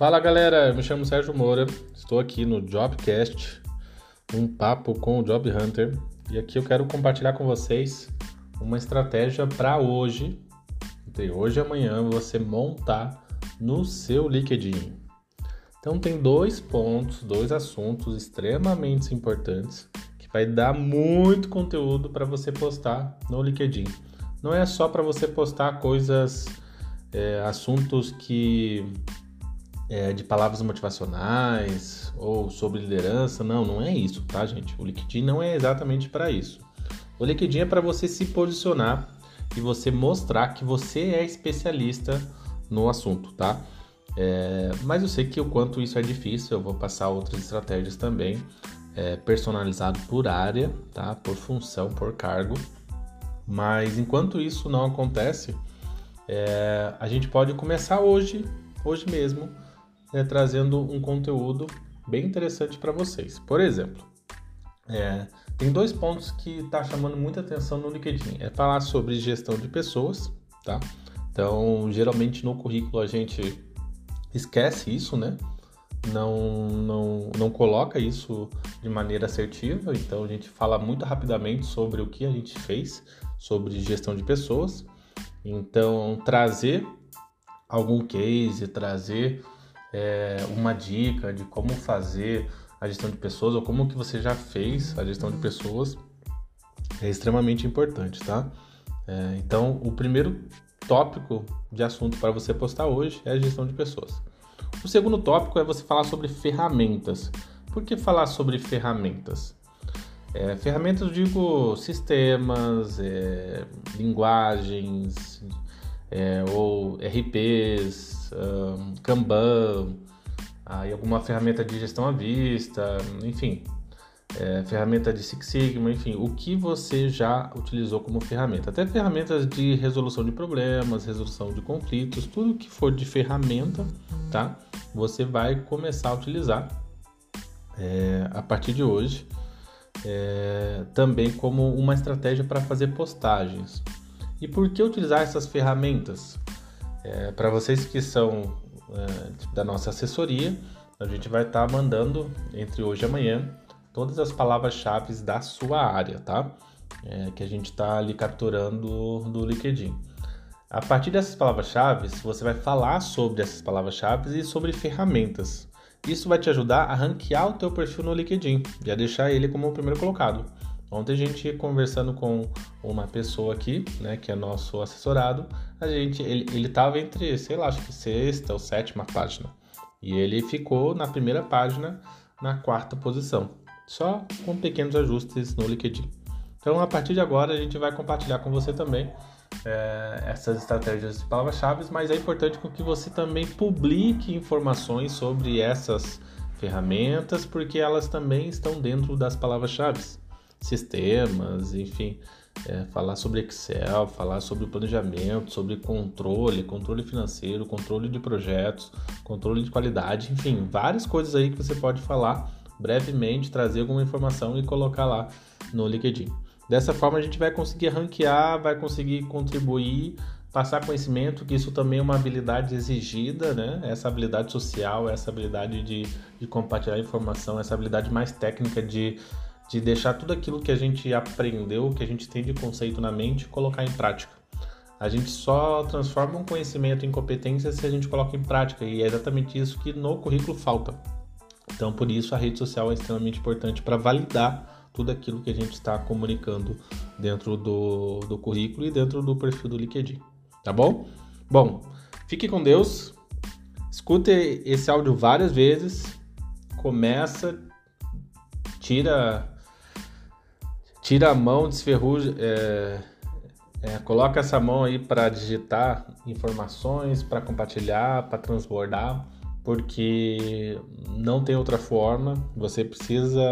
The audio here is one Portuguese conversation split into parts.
Fala galera, eu me chamo Sérgio Moura, estou aqui no Jobcast, um papo com o Job Hunter, e aqui eu quero compartilhar com vocês uma estratégia para hoje, entre hoje e amanhã, você montar no seu LinkedIn. Então tem dois pontos, dois assuntos extremamente importantes que vai dar muito conteúdo para você postar no LinkedIn. Não é só para você postar coisas, é, assuntos que é, de palavras motivacionais ou sobre liderança. Não, não é isso, tá, gente? O LinkedIn não é exatamente para isso. O LinkedIn é para você se posicionar e você mostrar que você é especialista no assunto, tá? É, mas eu sei que o quanto isso é difícil, eu vou passar outras estratégias também, é, personalizado por área, tá? Por função, por cargo. Mas enquanto isso não acontece, é, a gente pode começar hoje, hoje mesmo, né, trazendo um conteúdo bem interessante para vocês. Por exemplo, é, tem dois pontos que está chamando muita atenção no LinkedIn. É falar sobre gestão de pessoas, tá? Então, geralmente no currículo a gente esquece isso, né? Não, não, não coloca isso de maneira assertiva, então a gente fala muito rapidamente sobre o que a gente fez, sobre gestão de pessoas. Então, trazer algum case, trazer é, uma dica de como fazer a gestão de pessoas ou como que você já fez a gestão de pessoas é extremamente importante, tá? É, então, o primeiro tópico de assunto para você postar hoje é a gestão de pessoas. O segundo tópico é você falar sobre ferramentas. Por que falar sobre ferramentas? É, ferramentas, eu digo sistemas, é, linguagens, é, ou RPs, um, Kanban, aí alguma ferramenta de gestão à vista, enfim, é, ferramenta de Six Sigma, enfim, o que você já utilizou como ferramenta. Até ferramentas de resolução de problemas, resolução de conflitos, tudo que for de ferramenta, tá? Você vai começar a utilizar é, a partir de hoje, é, também como uma estratégia para fazer postagens. E por que utilizar essas ferramentas? É, Para vocês que são é, da nossa assessoria, a gente vai estar tá mandando entre hoje e amanhã todas as palavras-chave da sua área, tá? É, que a gente está ali capturando do LinkedIn. A partir dessas palavras-chave, você vai falar sobre essas palavras-chave e sobre ferramentas. Isso vai te ajudar a ranquear o teu perfil no LinkedIn e a deixar ele como o primeiro colocado. Ontem a gente conversando com uma pessoa aqui, né, que é nosso assessorado, a gente, ele, ele tava entre, sei lá, acho que sexta ou sétima página. E ele ficou na primeira página, na quarta posição. Só com pequenos ajustes no LinkedIn. Então, a partir de agora, a gente vai compartilhar com você também é, essas estratégias de palavras-chave, mas é importante que você também publique informações sobre essas ferramentas, porque elas também estão dentro das palavras-chave sistemas, enfim, é, falar sobre Excel, falar sobre planejamento, sobre controle, controle financeiro, controle de projetos, controle de qualidade, enfim, várias coisas aí que você pode falar brevemente, trazer alguma informação e colocar lá no LinkedIn. Dessa forma a gente vai conseguir ranquear, vai conseguir contribuir, passar conhecimento, que isso também é uma habilidade exigida, né? Essa habilidade social, essa habilidade de, de compartilhar informação, essa habilidade mais técnica de de deixar tudo aquilo que a gente aprendeu, que a gente tem de conceito na mente, colocar em prática. A gente só transforma um conhecimento em competência se a gente coloca em prática, e é exatamente isso que no currículo falta. Então, por isso, a rede social é extremamente importante para validar tudo aquilo que a gente está comunicando dentro do, do currículo e dentro do perfil do LinkedIn. Tá bom? Bom, fique com Deus, escute esse áudio várias vezes, começa, tira tira a mão, desferruja, é, é, coloca essa mão aí para digitar informações, para compartilhar, para transbordar, porque não tem outra forma. Você precisa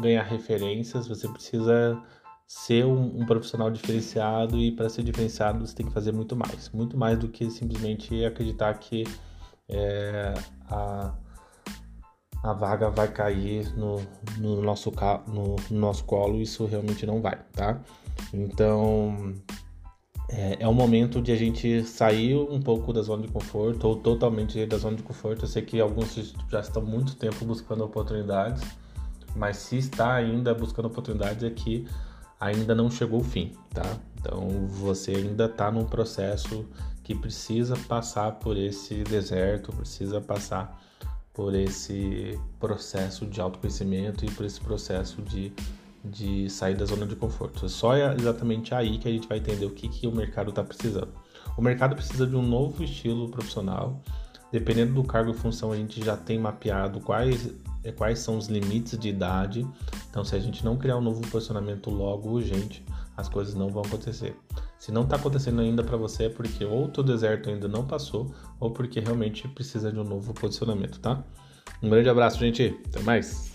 ganhar referências, você precisa ser um, um profissional diferenciado e para ser diferenciado você tem que fazer muito mais, muito mais do que simplesmente acreditar que é, a a vaga vai cair no, no, nosso, no, no nosso colo, isso realmente não vai, tá? Então, é, é o momento de a gente sair um pouco da zona de conforto ou totalmente da zona de conforto. Eu sei que alguns já estão muito tempo buscando oportunidades, mas se está ainda buscando oportunidades é que ainda não chegou o fim, tá? Então você ainda está num processo que precisa passar por esse deserto, precisa passar por esse processo de autoconhecimento e por esse processo de, de sair da zona de conforto. Só é exatamente aí que a gente vai entender o que, que o mercado está precisando. O mercado precisa de um novo estilo profissional. Dependendo do cargo e função, a gente já tem mapeado quais, quais são os limites de idade. Então, se a gente não criar um novo posicionamento logo urgente, as coisas não vão acontecer. Se não está acontecendo ainda para você, é porque ou o deserto ainda não passou, ou porque realmente precisa de um novo posicionamento, tá? Um grande abraço, gente. Até mais.